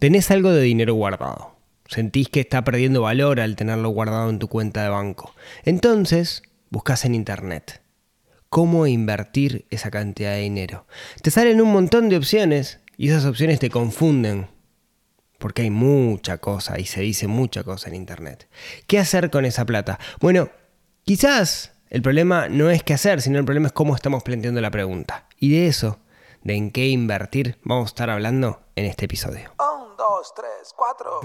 Tenés algo de dinero guardado. Sentís que está perdiendo valor al tenerlo guardado en tu cuenta de banco. Entonces, buscas en internet cómo invertir esa cantidad de dinero. Te salen un montón de opciones y esas opciones te confunden. Porque hay mucha cosa y se dice mucha cosa en internet. ¿Qué hacer con esa plata? Bueno, quizás el problema no es qué hacer, sino el problema es cómo estamos planteando la pregunta. Y de eso, de en qué invertir, vamos a estar hablando en este episodio. Dos, tres, cuatro.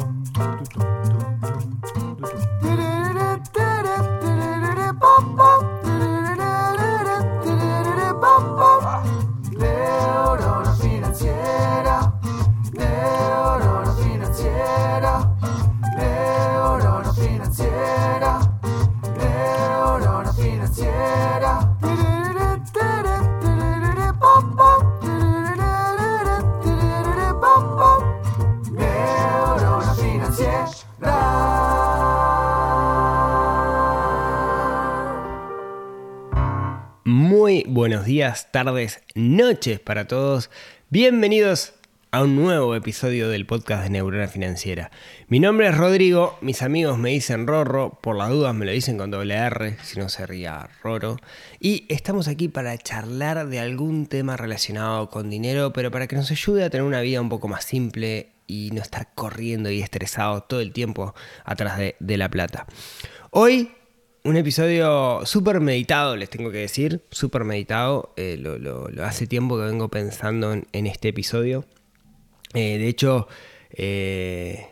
Neurona financiera, neurona tardes, noches para todos. Bienvenidos a un nuevo episodio del podcast de Neurona Financiera. Mi nombre es Rodrigo, mis amigos me dicen Rorro, por las dudas me lo dicen con doble R, si no se ría Roro. Y estamos aquí para charlar de algún tema relacionado con dinero, pero para que nos ayude a tener una vida un poco más simple y no estar corriendo y estresado todo el tiempo atrás de, de la plata. Hoy un episodio súper meditado, les tengo que decir, súper meditado. Eh, lo, hace tiempo que vengo pensando en, en este episodio. Eh, de hecho, eh,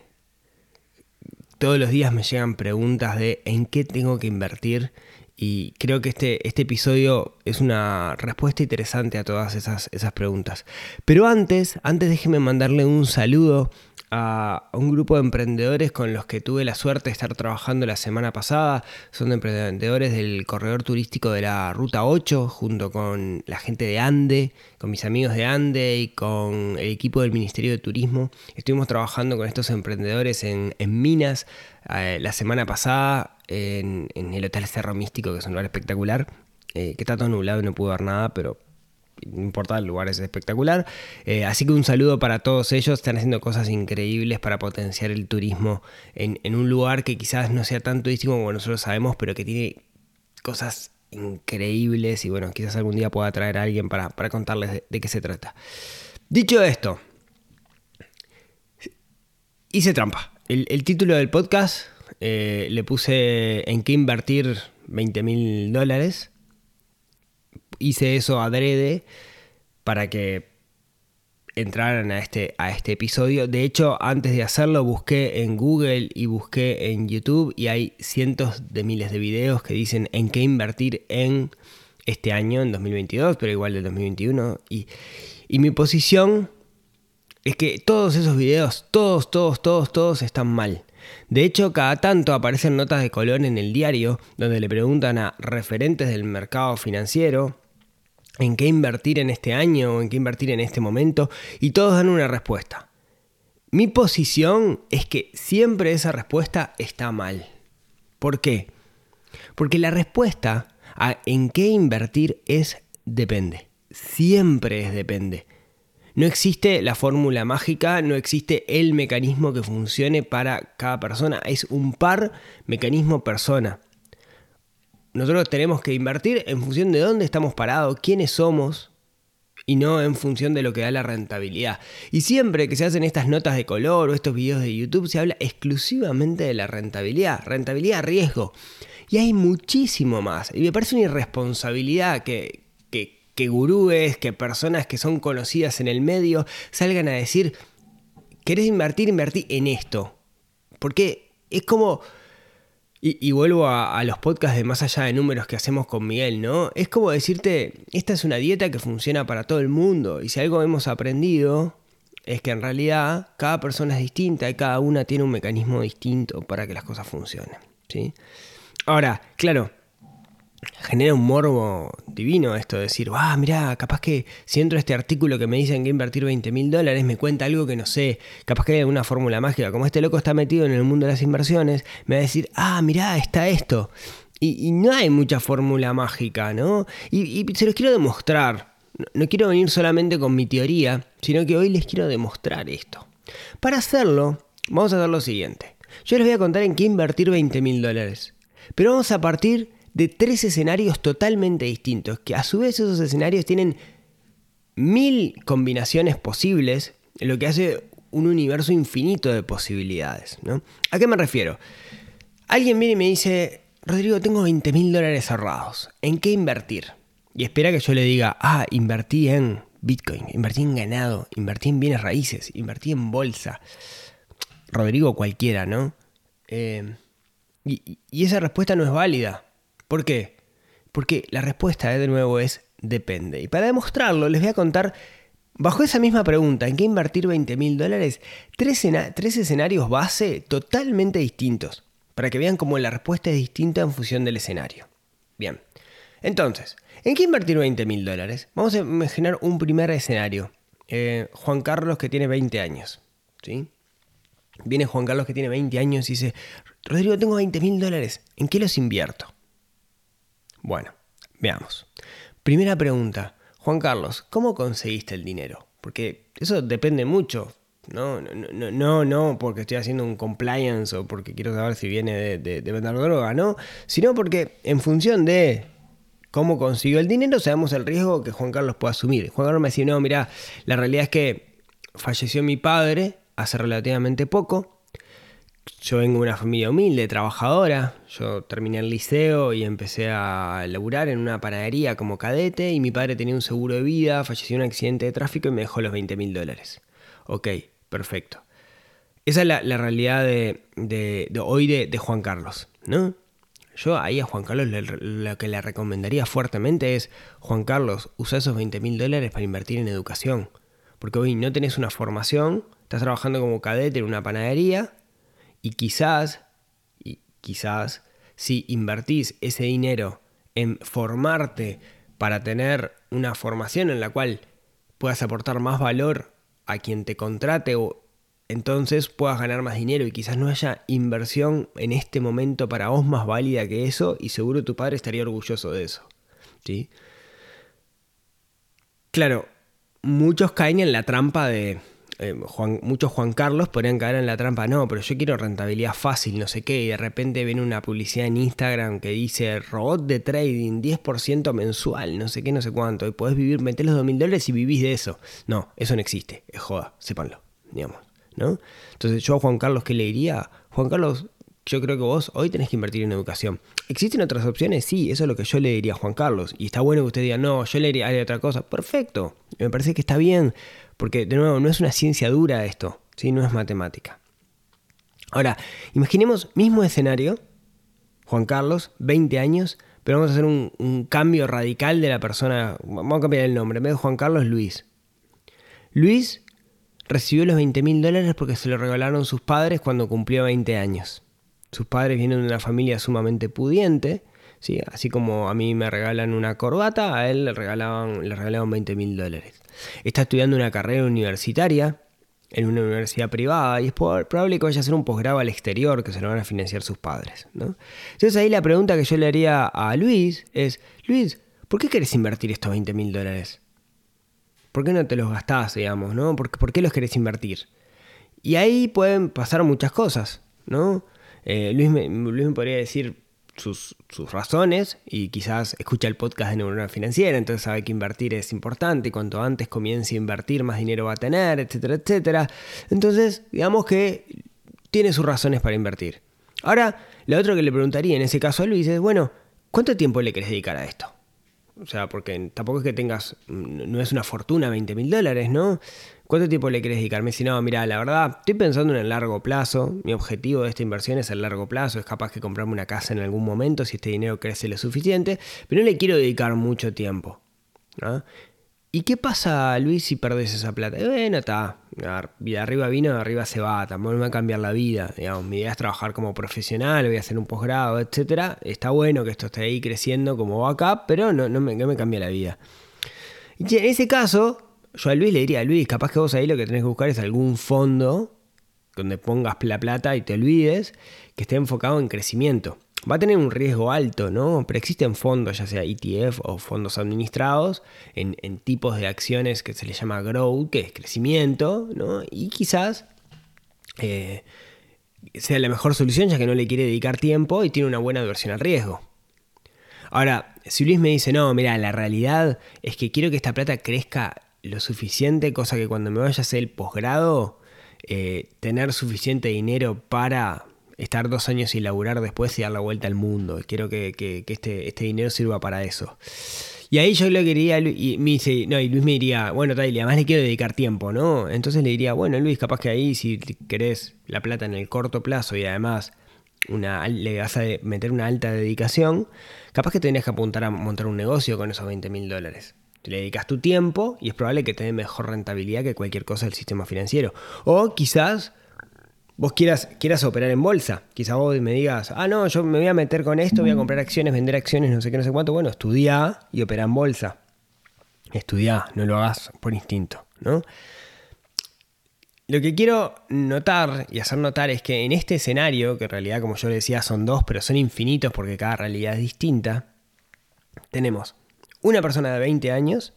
todos los días me llegan preguntas de en qué tengo que invertir y creo que este, este episodio es una respuesta interesante a todas esas, esas preguntas. Pero antes, antes déjeme mandarle un saludo a un grupo de emprendedores con los que tuve la suerte de estar trabajando la semana pasada. Son emprendedores del corredor turístico de la Ruta 8, junto con la gente de Ande, con mis amigos de Ande y con el equipo del Ministerio de Turismo. Estuvimos trabajando con estos emprendedores en, en Minas eh, la semana pasada en, el Hotel Cerro Místico, que es un lugar espectacular, eh, que está todo nublado y no pude ver nada, pero no importa, el lugar es espectacular. Eh, así que un saludo para todos ellos. Están haciendo cosas increíbles para potenciar el turismo en, en un lugar que quizás no sea tan turístico como nosotros sabemos, pero que tiene cosas increíbles y bueno, quizás algún día pueda traer a alguien para, para contarles de, qué se trata. Dicho esto, hice trampa. El título del podcast eh, le puse en qué invertir 20 mil dólares hice eso adrede para que entraran a este, a este episodio. De hecho, antes de hacerlo busqué en Google y busqué en YouTube y hay cientos de miles de videos que dicen en qué invertir en este año, en 2022, pero igual del 2021. Y, y mi posición es que todos esos videos, todos, todos, todos, todos están mal. De hecho, cada tanto aparecen notas de color en el diario donde le preguntan a referentes del mercado financiero en qué invertir en este año o en qué invertir en este momento y todos dan una respuesta. Mi posición es que siempre esa respuesta está mal. ¿Por qué? Porque la respuesta a en qué invertir es depende. Siempre es depende. No existe la fórmula mágica, no existe el mecanismo que funcione para cada persona. Es un par mecanismo-persona. Nosotros tenemos que invertir en función de dónde estamos parados, quiénes somos, y no en función de lo que da la rentabilidad. Y siempre que se hacen estas notas de color o estos videos de YouTube, se habla exclusivamente de la rentabilidad, rentabilidad riesgo. Y hay muchísimo más. Y me parece una irresponsabilidad que, que, gurúes, que personas que son conocidas en el medio salgan a decir, ¿querés invertir? Invertí en esto. Porque es como... Y, y vuelvo a, a los podcasts de más allá de números que hacemos con Miguel, ¿no? Es como decirte, esta es una dieta que funciona para todo el mundo. Y si algo hemos aprendido es que en realidad cada persona es distinta y cada una tiene un mecanismo distinto para que las cosas funcionen. ¿sí? Ahora, claro, genera un morbo divino esto de decir, ah, mirá, capaz que si entro a este artículo que me dicen que invertir 20 mil dólares me cuenta algo que no sé, capaz que hay alguna fórmula mágica, como este loco está metido en el mundo de las inversiones, me va a decir, ah, mirá, está esto. Y, no hay mucha fórmula mágica, ¿no? Y, y se los quiero demostrar. No- No quiero venir solamente con mi teoría, sino que hoy les quiero demostrar esto. Para hacerlo, vamos a hacer lo siguiente. Yo les voy a contar en qué invertir 20 mil dólares. Pero vamos a partir de tres escenarios totalmente distintos, que a su vez esos escenarios tienen mil combinaciones posibles, lo que hace un universo infinito de posibilidades. ¿no? ¿A qué me refiero? Alguien viene y me dice, Rodrigo, tengo 20 mil dólares ahorrados, ¿en qué invertir? Y espera que yo le diga, ah, invertí en Bitcoin, invertí en ganado, invertí en bienes raíces, invertí en bolsa. Rodrigo cualquiera, ¿no? Eh, y esa respuesta no es válida. ¿Por qué? Porque la respuesta, eh, de nuevo, es depende. Y para demostrarlo, les voy a contar, bajo esa misma pregunta, ¿en qué invertir 20 mil dólares? Tres, tres escenarios base totalmente distintos, para que vean cómo la respuesta es distinta en función del escenario. Bien, entonces, ¿en qué invertir 20 mil dólares? Vamos a imaginar un primer escenario. Eh, Juan Carlos que tiene 20 años. ¿sí? Viene Juan Carlos que tiene 20 años y dice, Rodrigo, tengo 20 mil dólares, ¿en qué los invierto? Bueno, veamos. Primera pregunta, Juan Carlos, ¿cómo conseguiste el dinero? Porque eso depende mucho. No, no, no, no, porque estoy haciendo un compliance o porque quiero saber si viene de, de, de vender droga, no, sino porque en función de cómo consiguió el dinero, sabemos el riesgo que Juan Carlos puede asumir. Juan Carlos me decía, no, mira, la realidad es que falleció mi padre hace relativamente poco, yo vengo de una familia humilde, trabajadora. Yo terminé el liceo y empecé a laburar en una panadería como cadete y mi padre tenía un seguro de vida, falleció en un accidente de tráfico y me dejó los 20 mil dólares. Ok, perfecto. Esa es la, la realidad de, de, hoy de, de, Juan Carlos, ¿no? Yo ahí a Juan Carlos lo que le recomendaría fuertemente es, Juan Carlos, usa esos 20 mil dólares para invertir en educación. Porque hoy no tenés una formación, estás trabajando como cadete en una panadería y quizás, y quizás, si invertís ese dinero en formarte para tener una formación en la cual puedas aportar más valor a quien te contrate o entonces puedas ganar más dinero y quizás no haya inversión en este momento para vos más válida que eso y seguro tu padre estaría orgulloso de eso. ¿sí? Claro, muchos caen en la trampa de eh, muchos Juan Carlos podrían caer en la trampa, no, pero yo quiero rentabilidad fácil, no sé qué, y de repente ven una publicidad en Instagram que dice robot de trading, 10% mensual, no sé qué, no sé cuánto, y podés vivir, metés los 2 mil dólares y vivís de eso. No, eso no existe, es joda, sépanlo, digamos, ¿no? Entonces yo a Juan Carlos, ¿qué le diría? Juan Carlos, yo creo que vos hoy tenés que invertir en educación. ¿Existen otras opciones? Sí, eso es lo que yo le diría a Juan Carlos. Y está bueno que usted diga, no, yo le diría otra cosa. Perfecto, me parece que está bien. Porque, de nuevo, no es una ciencia dura esto, ¿sí? no es matemática. Ahora, imaginemos mismo escenario, Juan Carlos, 20 años, pero vamos a hacer un, un, cambio radical de la persona. Vamos a cambiar el nombre. En vez de Juan Carlos, Luis. Luis recibió los 20 mil dólares porque se lo regalaron sus padres cuando cumplió 20 años. Sus padres vienen de una familia sumamente pudiente. ¿Sí? Así como a mí me regalan una corbata, a él le regalaban, le regalaban 20 mil dólares. Está estudiando una carrera universitaria en una universidad privada y es probable que vaya a hacer un posgrado al exterior que se lo van a financiar sus padres. ¿no? Entonces ahí la pregunta que yo le haría a Luis es, Luis, ¿por qué querés invertir estos 20 mil dólares? ¿Por qué no te los gastás, digamos? ¿no? ¿Por, ¿Por, qué los querés invertir? Y ahí pueden pasar muchas cosas, ¿no? Eh, Luis, Luis me podría decir, sus, razones y quizás escucha el podcast de Neurona Financiera, entonces sabe que invertir es importante cuanto antes comience a invertir más dinero va a tener, etcétera, etcétera. Entonces, digamos que tiene sus razones para invertir. Ahora, lo otro que le preguntaría en ese caso a Luis es, bueno, ¿cuánto tiempo le querés dedicar a esto? O sea, porque tampoco es que tengas, no es una fortuna 20 mil dólares, ¿no? ¿Cuánto tiempo le querés dedicar? Me dice, no, mira, la verdad, estoy pensando en el largo plazo. Mi objetivo de esta inversión es el largo plazo. Es capaz que comprarme una casa en algún momento si este dinero crece lo suficiente, pero no le quiero dedicar mucho tiempo. ¿no? ¿Y qué pasa, Luis, si perdés esa plata? bueno, está. De arriba vino, de arriba se va. Tampoco me va a cambiar la vida. Digamos, mi idea es trabajar como profesional, voy a hacer un posgrado, etc. Está bueno que esto esté ahí creciendo como backup, pero no, no, me, no me cambia la vida. Y en ese caso, yo a Luis le diría, Luis, capaz que vos ahí lo que tenés que buscar es algún fondo donde pongas la plata y te olvides, que esté enfocado en crecimiento. Va a tener un riesgo alto, ¿no? Pero existen fondos, ya sea ETF o fondos administrados, en, tipos de acciones que se le llama growth, que es crecimiento, ¿no? Y quizás eh, sea la mejor solución, ya que no le quiere dedicar tiempo y tiene una buena adversión al riesgo. Ahora, si Luis me dice, no, mira, la realidad es que quiero que esta plata crezca lo suficiente, cosa que cuando me vaya a hacer el posgrado, eh, tener suficiente dinero para estar dos años sin laburar después y dar la vuelta al mundo. Quiero que, este, este, dinero sirva para eso. Y ahí yo le quería, y me dice, no, y Luis me diría, bueno, Tyler, además le quiero dedicar tiempo, ¿no? Entonces le diría, bueno, Luis, capaz que ahí si querés la plata en el corto plazo y además una, le vas a meter una alta dedicación, capaz que tendrías que apuntar a montar un negocio con esos 20 mil dólares. Le dedicas tu tiempo y es probable que te dé mejor rentabilidad que cualquier cosa del sistema financiero. O quizás vos quieras, quieras operar en bolsa. Quizás vos me digas, ah, no, yo me voy a meter con esto, voy a comprar acciones, vender acciones, no sé qué, no sé cuánto. Bueno, estudia y opera en bolsa. Estudia, no lo hagas por instinto, ¿no? Lo que quiero notar y hacer notar es que en este escenario, que en realidad como yo le decía son dos, pero son infinitos porque cada realidad es distinta, tenemos una persona de 20 años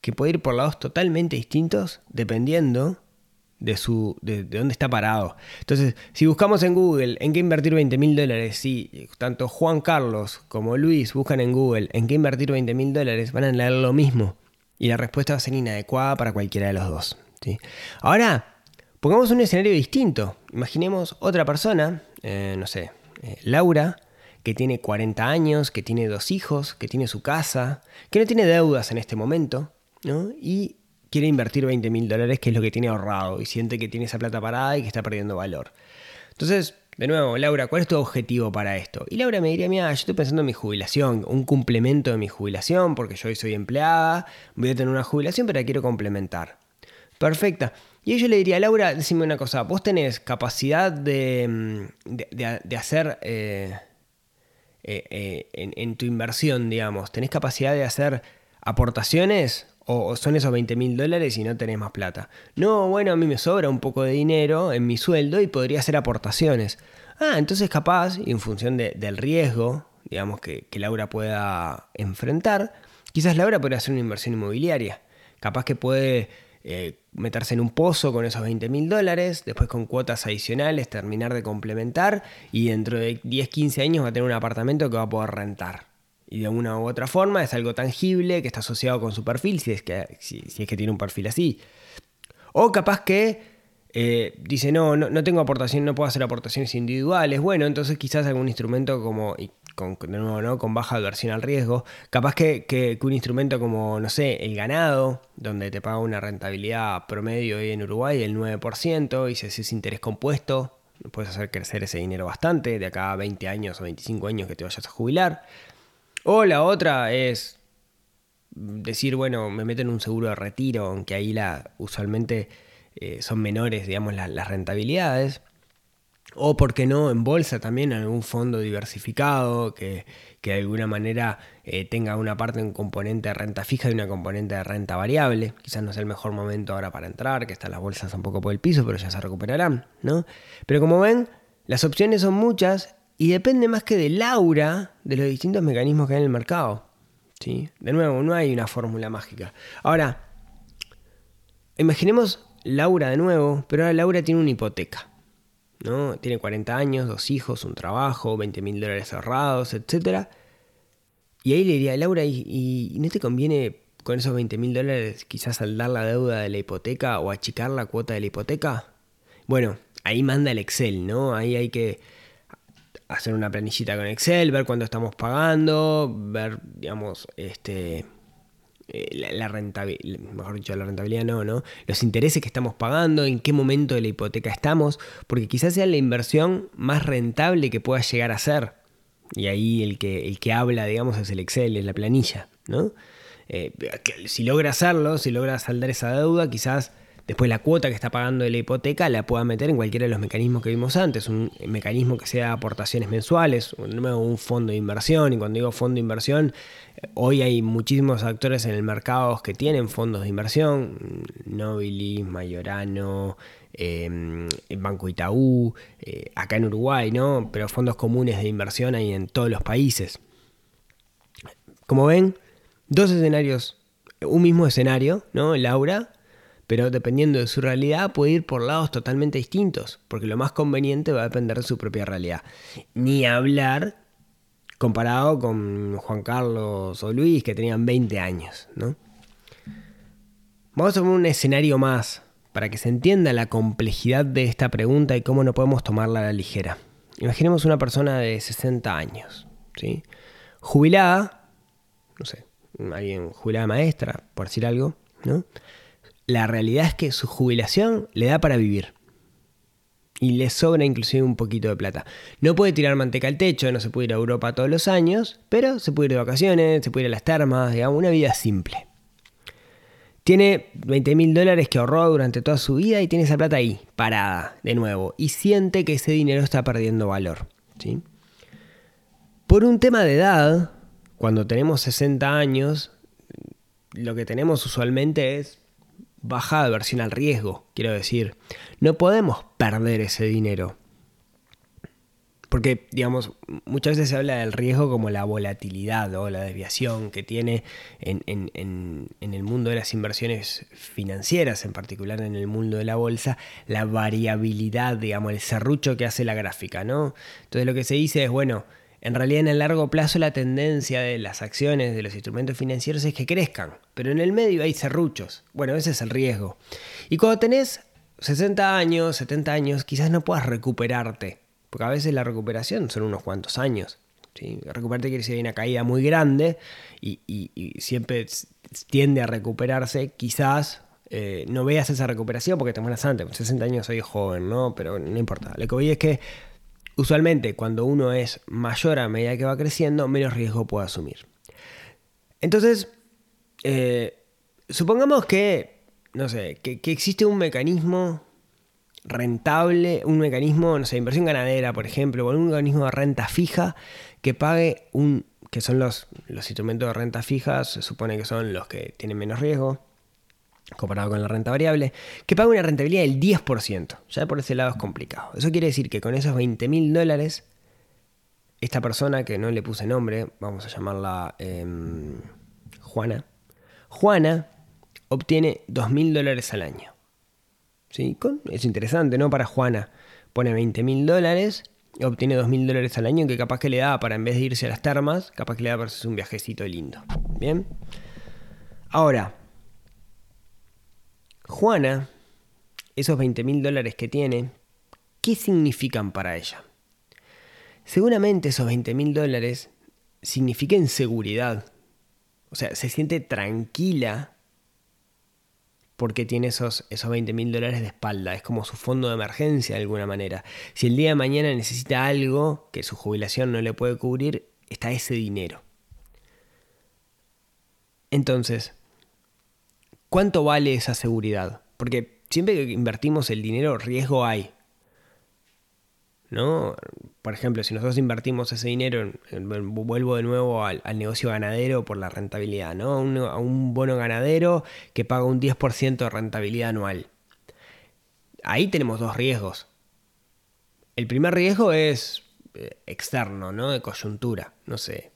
que puede ir por lados totalmente distintos dependiendo de, su, de, dónde está parado. Entonces, si buscamos en Google en qué invertir 20 mil dólares, si tanto Juan Carlos como Luis buscan en Google en qué invertir 20 mil dólares, van a leer lo mismo. Y la respuesta va a ser inadecuada para cualquiera de los dos. Ahora, pongamos un escenario distinto. Imaginemos otra persona, eh, no sé, eh, Laura, que tiene 40 años, que tiene dos hijos, que tiene su casa, que no tiene deudas en este momento, ¿no? Y quiere invertir 20 mil dólares, que es lo que tiene ahorrado, y siente que tiene esa plata parada y que está perdiendo valor. Entonces, de nuevo, Laura, ¿cuál es tu objetivo para esto? Y Laura me diría, mira, yo estoy pensando en mi jubilación, un complemento de mi jubilación, porque yo hoy soy empleada, voy a tener una jubilación, pero la quiero complementar. Perfecta. Y yo le diría, Laura, decime una cosa, vos tenés capacidad de, mm, hacer eh, eh, eh, en, tu inversión, digamos, tenés capacidad de hacer aportaciones o, son esos 20 mil dólares y no tenés más plata. No, bueno, a mí me sobra un poco de dinero en mi sueldo y podría hacer aportaciones. Ah, entonces capaz, y en función del riesgo, digamos, que, que Laura pueda enfrentar, quizás Laura puede hacer una inversión inmobiliaria. Capaz que puede eh, meterse en un pozo con esos 20 mil dólares, después con cuotas adicionales, terminar de complementar y dentro de 10, 15 años va a tener un apartamento que va a poder rentar. Y de una u otra forma es algo tangible que está asociado con su perfil, si es que, si, es que tiene un perfil así. O capaz que eh, dice, no, no, no tengo aportación, no puedo hacer aportaciones individuales. Bueno, entonces quizás algún instrumento como, con, de nuevo, ¿no? con baja adversión al riesgo. Capaz que, un instrumento como, no sé, el ganado, donde te paga una rentabilidad promedio hoy en Uruguay del 9%, y si es interés compuesto, puedes hacer crecer ese dinero bastante, de acá a 20 años o 25 años que te vayas a jubilar. O la otra es decir, bueno, me meto en un seguro de retiro, aunque ahí la, usualmente eh, son menores, digamos, las rentabilidades. O, ¿por qué no?, en bolsa también, algún fondo diversificado que, de alguna manera eh, tenga una parte, un componente de renta fija y una componente de renta variable. Quizás no sea el mejor momento ahora para entrar, que están las bolsas un poco por el piso, pero ya se recuperarán, ¿no? Pero como ven, las opciones son muchas y depende más que de Laura de los distintos mecanismos que hay en el mercado. ¿sí? De nuevo, no hay una fórmula mágica. Ahora, imaginemos Laura de nuevo, pero ahora Laura tiene una hipoteca. ¿no? Tiene 40 años, dos hijos, un trabajo, 20 mil dólares ahorrados, etc. Y ahí le diría, Laura, ¿y, no te conviene con esos 20 mil dólares quizás saldar la deuda de la hipoteca o achicar la cuota de la hipoteca? Bueno, ahí manda el Excel, ¿no? Ahí hay que hacer una planillita con Excel, ver cuánto estamos pagando, ver, digamos, este, eh, la, rentabilidad, mejor dicho, la rentabilidad no, ¿no? Los intereses que estamos pagando, en qué momento de la hipoteca estamos, porque quizás sea la inversión más rentable que pueda llegar a ser. Y ahí el que, el que habla, digamos, es el Excel, es la planilla, ¿no? Eh, si logra hacerlo, si logra saldar esa deuda, quizás Después la cuota que está pagando de la hipoteca la pueda meter en cualquiera de los mecanismos que vimos antes, un mecanismo que sea aportaciones mensuales, un fondo de inversión, y cuando digo fondo de inversión, hoy hay muchísimos actores en el mercado que tienen fondos de inversión, Nobilis, Mayorano, em, Banco Itaú, eh, acá en Uruguay, ¿no? Pero fondos comunes de inversión hay en todos los países. Como ven, dos escenarios, un mismo escenario, ¿no? Laura pero dependiendo de su realidad puede ir por lados totalmente distintos, porque lo más conveniente va a depender de su propia realidad. Ni hablar comparado con Juan Carlos o Luis, que tenían 20 años, ¿no? Vamos a poner un escenario más para que se entienda la complejidad de esta pregunta y cómo no podemos tomarla a la ligera. Imaginemos una persona de 60 años, ¿sí? Jubilada, no sé, alguien jubilada maestra, por decir algo, ¿no? La realidad es que su jubilación le da para vivir. Y le sobra inclusive un poquito de plata. No puede tirar manteca al techo, no se puede ir a Europa todos los años, pero se puede ir de vacaciones, se puede ir a las termas, digamos, una vida simple. Tiene 20 mil dólares que ahorró durante toda su vida y tiene esa plata ahí, parada, de nuevo, y siente que ese dinero está perdiendo valor. ¿sí? Por un tema de edad, cuando tenemos 60 años, lo que tenemos usualmente es baja aversión al riesgo, quiero decir. No podemos perder ese dinero. Porque, digamos, muchas veces se habla del riesgo como la volatilidad o la desviación que tiene en, en, en, en, el mundo de las inversiones financieras, en particular en el mundo de la bolsa, la variabilidad, digamos, el serrucho que hace la gráfica, ¿no? Entonces lo que se dice es, bueno, en realidad en el largo plazo la tendencia de las acciones, de los instrumentos financieros es que crezcan, pero en el medio hay serruchos. Bueno, ese es el riesgo. Y cuando tenés 60 años, 70 años, quizás no puedas recuperarte porque a veces la recuperación son unos cuantos años. ¿sí? Recuperarte quiere decir hay una caída muy grande y, siempre tiende a recuperarse. Quizás eh, no veas esa recuperación porque te mueras antes. Con 60 años soy joven, ¿no? Pero no importa. Lo que voy es que usualmente cuando uno es mayor a medida que va creciendo, menos riesgo puede asumir. Entonces, eh, supongamos que, no sé, que, existe un mecanismo rentable, un mecanismo, no sé, inversión ganadera, por ejemplo, o un mecanismo de renta fija que pague un, que son los, los instrumentos de renta fija, se supone que son los que tienen menos riesgo, comparado con la renta variable, que pague una rentabilidad del 10%. Ya por ese lado es complicado. Eso quiere decir que con esos 20 mil dólares, esta persona que no le puse nombre, vamos a llamarla eh, Juana, Juana obtiene 2 mil dólares al año. ¿sí? Es interesante, ¿no? Para Juana pone 20 mil dólares, obtiene 2 mil dólares al año que capaz que le da para en vez de irse a las termas, capaz que le da para hacer un viajecito lindo. Bien. Ahora, Juana, esos 20 mil dólares que tiene, ¿qué significan para ella? Seguramente esos 20 mil dólares signifiquen seguridad. O sea, se siente tranquila porque tiene esos, esos 20 mil dólares de espalda. Es como su fondo de emergencia de alguna manera. Si el día de mañana necesita algo que su jubilación no le puede cubrir, está ese dinero. Entonces, ¿cuánto vale esa seguridad? Porque siempre que invertimos el dinero, riesgo hay. ¿no? Por ejemplo, si nosotros invertimos ese dinero, vuelvo de nuevo al, negocio ganadero por la rentabilidad, ¿no? Un, a un bono ganadero que paga un 10% de rentabilidad anual. Ahí tenemos dos riesgos. El primer riesgo es eh, externo, ¿no? De coyuntura, no sé.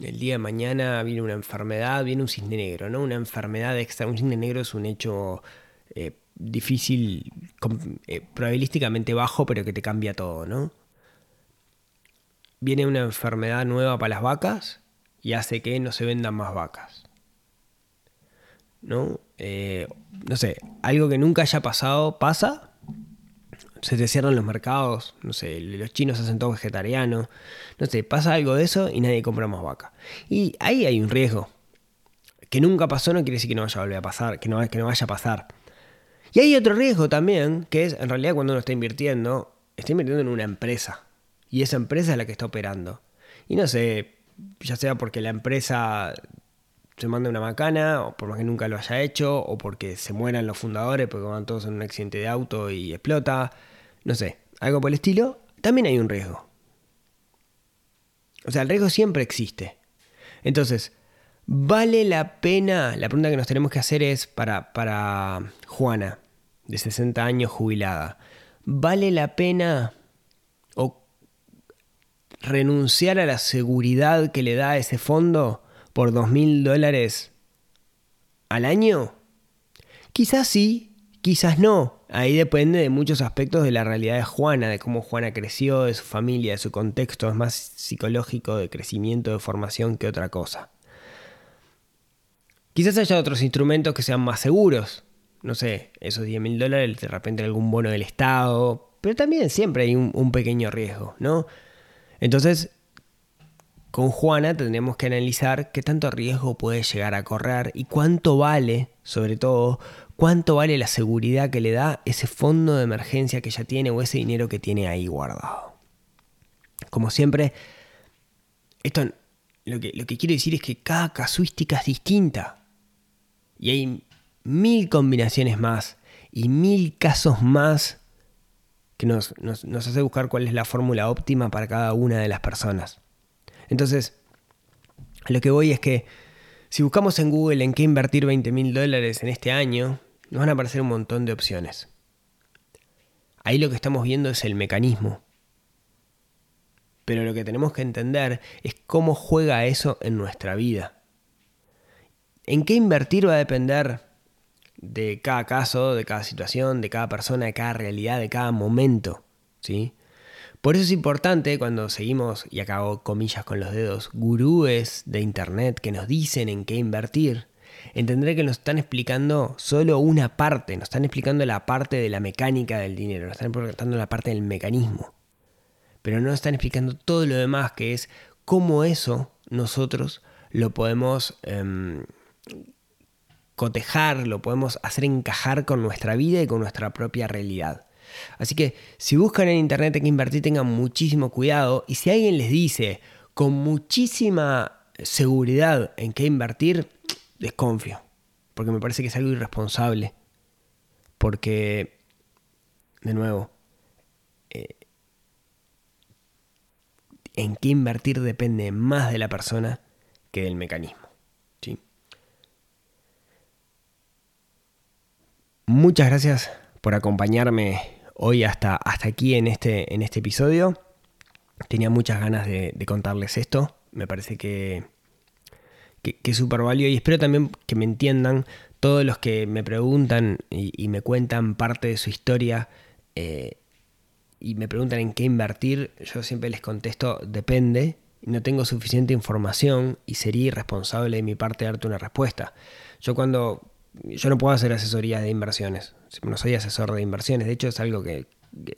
El día de mañana viene una enfermedad, viene un cisne negro, ¿no? Una enfermedad externa. Un cisne negro es un hecho eh, difícil, eh, probabilísticamente bajo, pero que te cambia todo, ¿no? Viene una enfermedad nueva para las vacas y hace que no se vendan más vacas. ¿No? Eh, no sé, algo que nunca haya pasado pasa, se te cierran los mercados, no sé, los chinos hacen todo vegetariano, no sé, pasa algo de eso y nadie compra más vaca. Y ahí hay un riesgo. Que nunca pasó no quiere decir que no vaya a volver a pasar, que no, que no vaya a pasar. Y hay otro riesgo también, que es en realidad cuando uno está invirtiendo, está invirtiendo en una empresa. Y esa empresa es la que está operando. Y no sé, ya sea porque la empresa se manda una macana, o por más que nunca lo haya hecho, o porque se mueran los fundadores, porque van todos en un accidente de auto y explota, no sé, algo por el estilo, también hay un riesgo. O sea, el riesgo siempre existe. Entonces, ¿Vale la pena? La pregunta que nos tenemos que hacer es para, para Juana, de 60 años jubilada. ¿Vale la pena o renunciar a la seguridad que le da ese fondo por dos mil dólares al año? Quizás sí, quizás no. Ahí depende de muchos aspectos de la realidad de Juana, de cómo Juana creció, de su familia, de su contexto. Es más psicológico, de crecimiento, de formación que otra cosa. Quizás haya otros instrumentos que sean más seguros. No sé, esos 10 mil dólares, de repente algún bono del Estado. Pero también siempre hay un, un pequeño riesgo, ¿no? Entonces, con Juana tendremos que analizar qué tanto riesgo puede llegar a correr y cuánto vale, sobre todo, cuánto vale la seguridad que le da ese fondo de emergencia que ya tiene o ese dinero que tiene ahí guardado. Como siempre, esto lo que, quiero decir es que cada casuística es distinta. Y hay mil combinaciones más y mil casos más que nos hace buscar cuál es la fórmula óptima para cada una de las personas. Entonces, lo que voy es que si buscamos en Google en qué invertir 20 mil dólares en este año, nos van a aparecer un montón de opciones. Ahí lo que estamos viendo es el mecanismo. Pero lo que tenemos que entender es cómo juega eso en nuestra vida. En qué invertir va a depender de cada caso, de cada situación, de cada persona, de cada realidad, de cada momento. ¿sí? Por eso es importante cuando seguimos, y acabo comillas con los dedos, gurúes de Internet que nos dicen en qué invertir, entender que nos están explicando solo una parte, nos están explicando la parte de la mecánica del dinero, nos están explicando la parte del mecanismo, pero no nos están explicando todo lo demás, que es cómo eso nosotros lo podemos eh, cotejar, lo podemos hacer encajar con nuestra vida y con nuestra propia realidad. Así que si buscan en internet en qué invertir, tengan muchísimo cuidado. Y si alguien les dice con muchísima seguridad en qué invertir, desconfío. Porque me parece que es algo irresponsable. Porque, de nuevo, eh, en qué invertir depende más de la persona que del mecanismo. Muchas gracias por acompañarme hoy hasta, hasta aquí en este, en este episodio. Tenía muchas ganas de, contarles esto. Me parece que, que, que es súper válido y espero también que me entiendan todos los que me preguntan y, y me cuentan parte de su historia eh, y me preguntan en qué invertir. Yo siempre les contesto, depende. No tengo suficiente información y sería irresponsable de mi parte darte una respuesta. Yo cuando yo no puedo hacer asesorías de inversiones. No soy asesor de inversiones. De hecho, es algo que,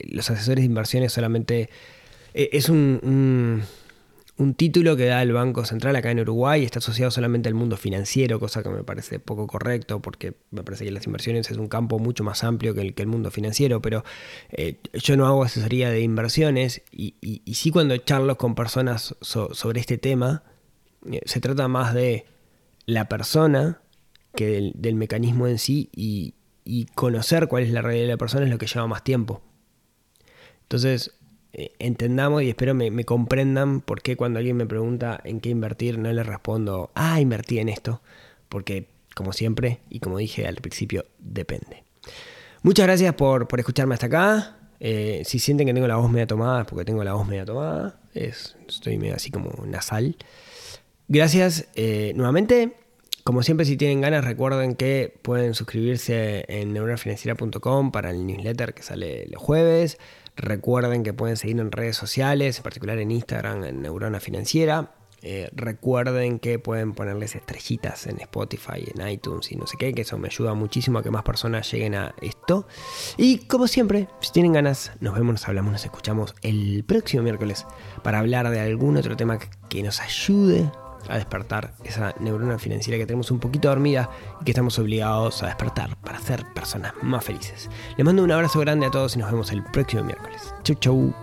los asesores de inversiones solamente eh, es un, un, título que da el Banco Central acá en Uruguay. Está asociado solamente al mundo financiero, cosa que me parece poco correcto porque me parece que las inversiones es un campo mucho más amplio que el, que el mundo financiero. Pero eh, yo no hago asesoría de inversiones y, y, y sí cuando charlo con personas so, sobre este tema, eh, se trata más de la persona que del, mecanismo en sí y, y, conocer cuál es la realidad de la persona es lo que lleva más tiempo. Entonces, eh, entendamos y espero me, me, comprendan por qué cuando alguien me pregunta en qué invertir no le respondo, ah, invertí en esto, porque como siempre y como dije al principio, depende. Muchas gracias por, por escucharme hasta acá. Eh, si sienten que tengo la voz media tomada, es porque tengo la voz media tomada. Es, estoy medio así como nasal. Gracias eh, nuevamente. Como siempre, si tienen ganas, recuerden que pueden suscribirse en neuronafinanciera.com para el newsletter que sale los jueves. Recuerden que pueden seguirnos en redes sociales, en particular en Instagram, en Neurona Financiera. Eh, recuerden que pueden ponerles estrellitas en Spotify, en iTunes y no sé qué, que eso me ayuda muchísimo a que más personas lleguen a esto. Y como siempre, si tienen ganas, nos vemos, nos hablamos, nos escuchamos el próximo miércoles para hablar de algún otro tema que nos ayude a despertar esa neurona financiera que tenemos un poquito dormida y que estamos obligados a despertar para ser personas más felices. Les mando un abrazo grande a todos y nos vemos el próximo miércoles. Chau, chau.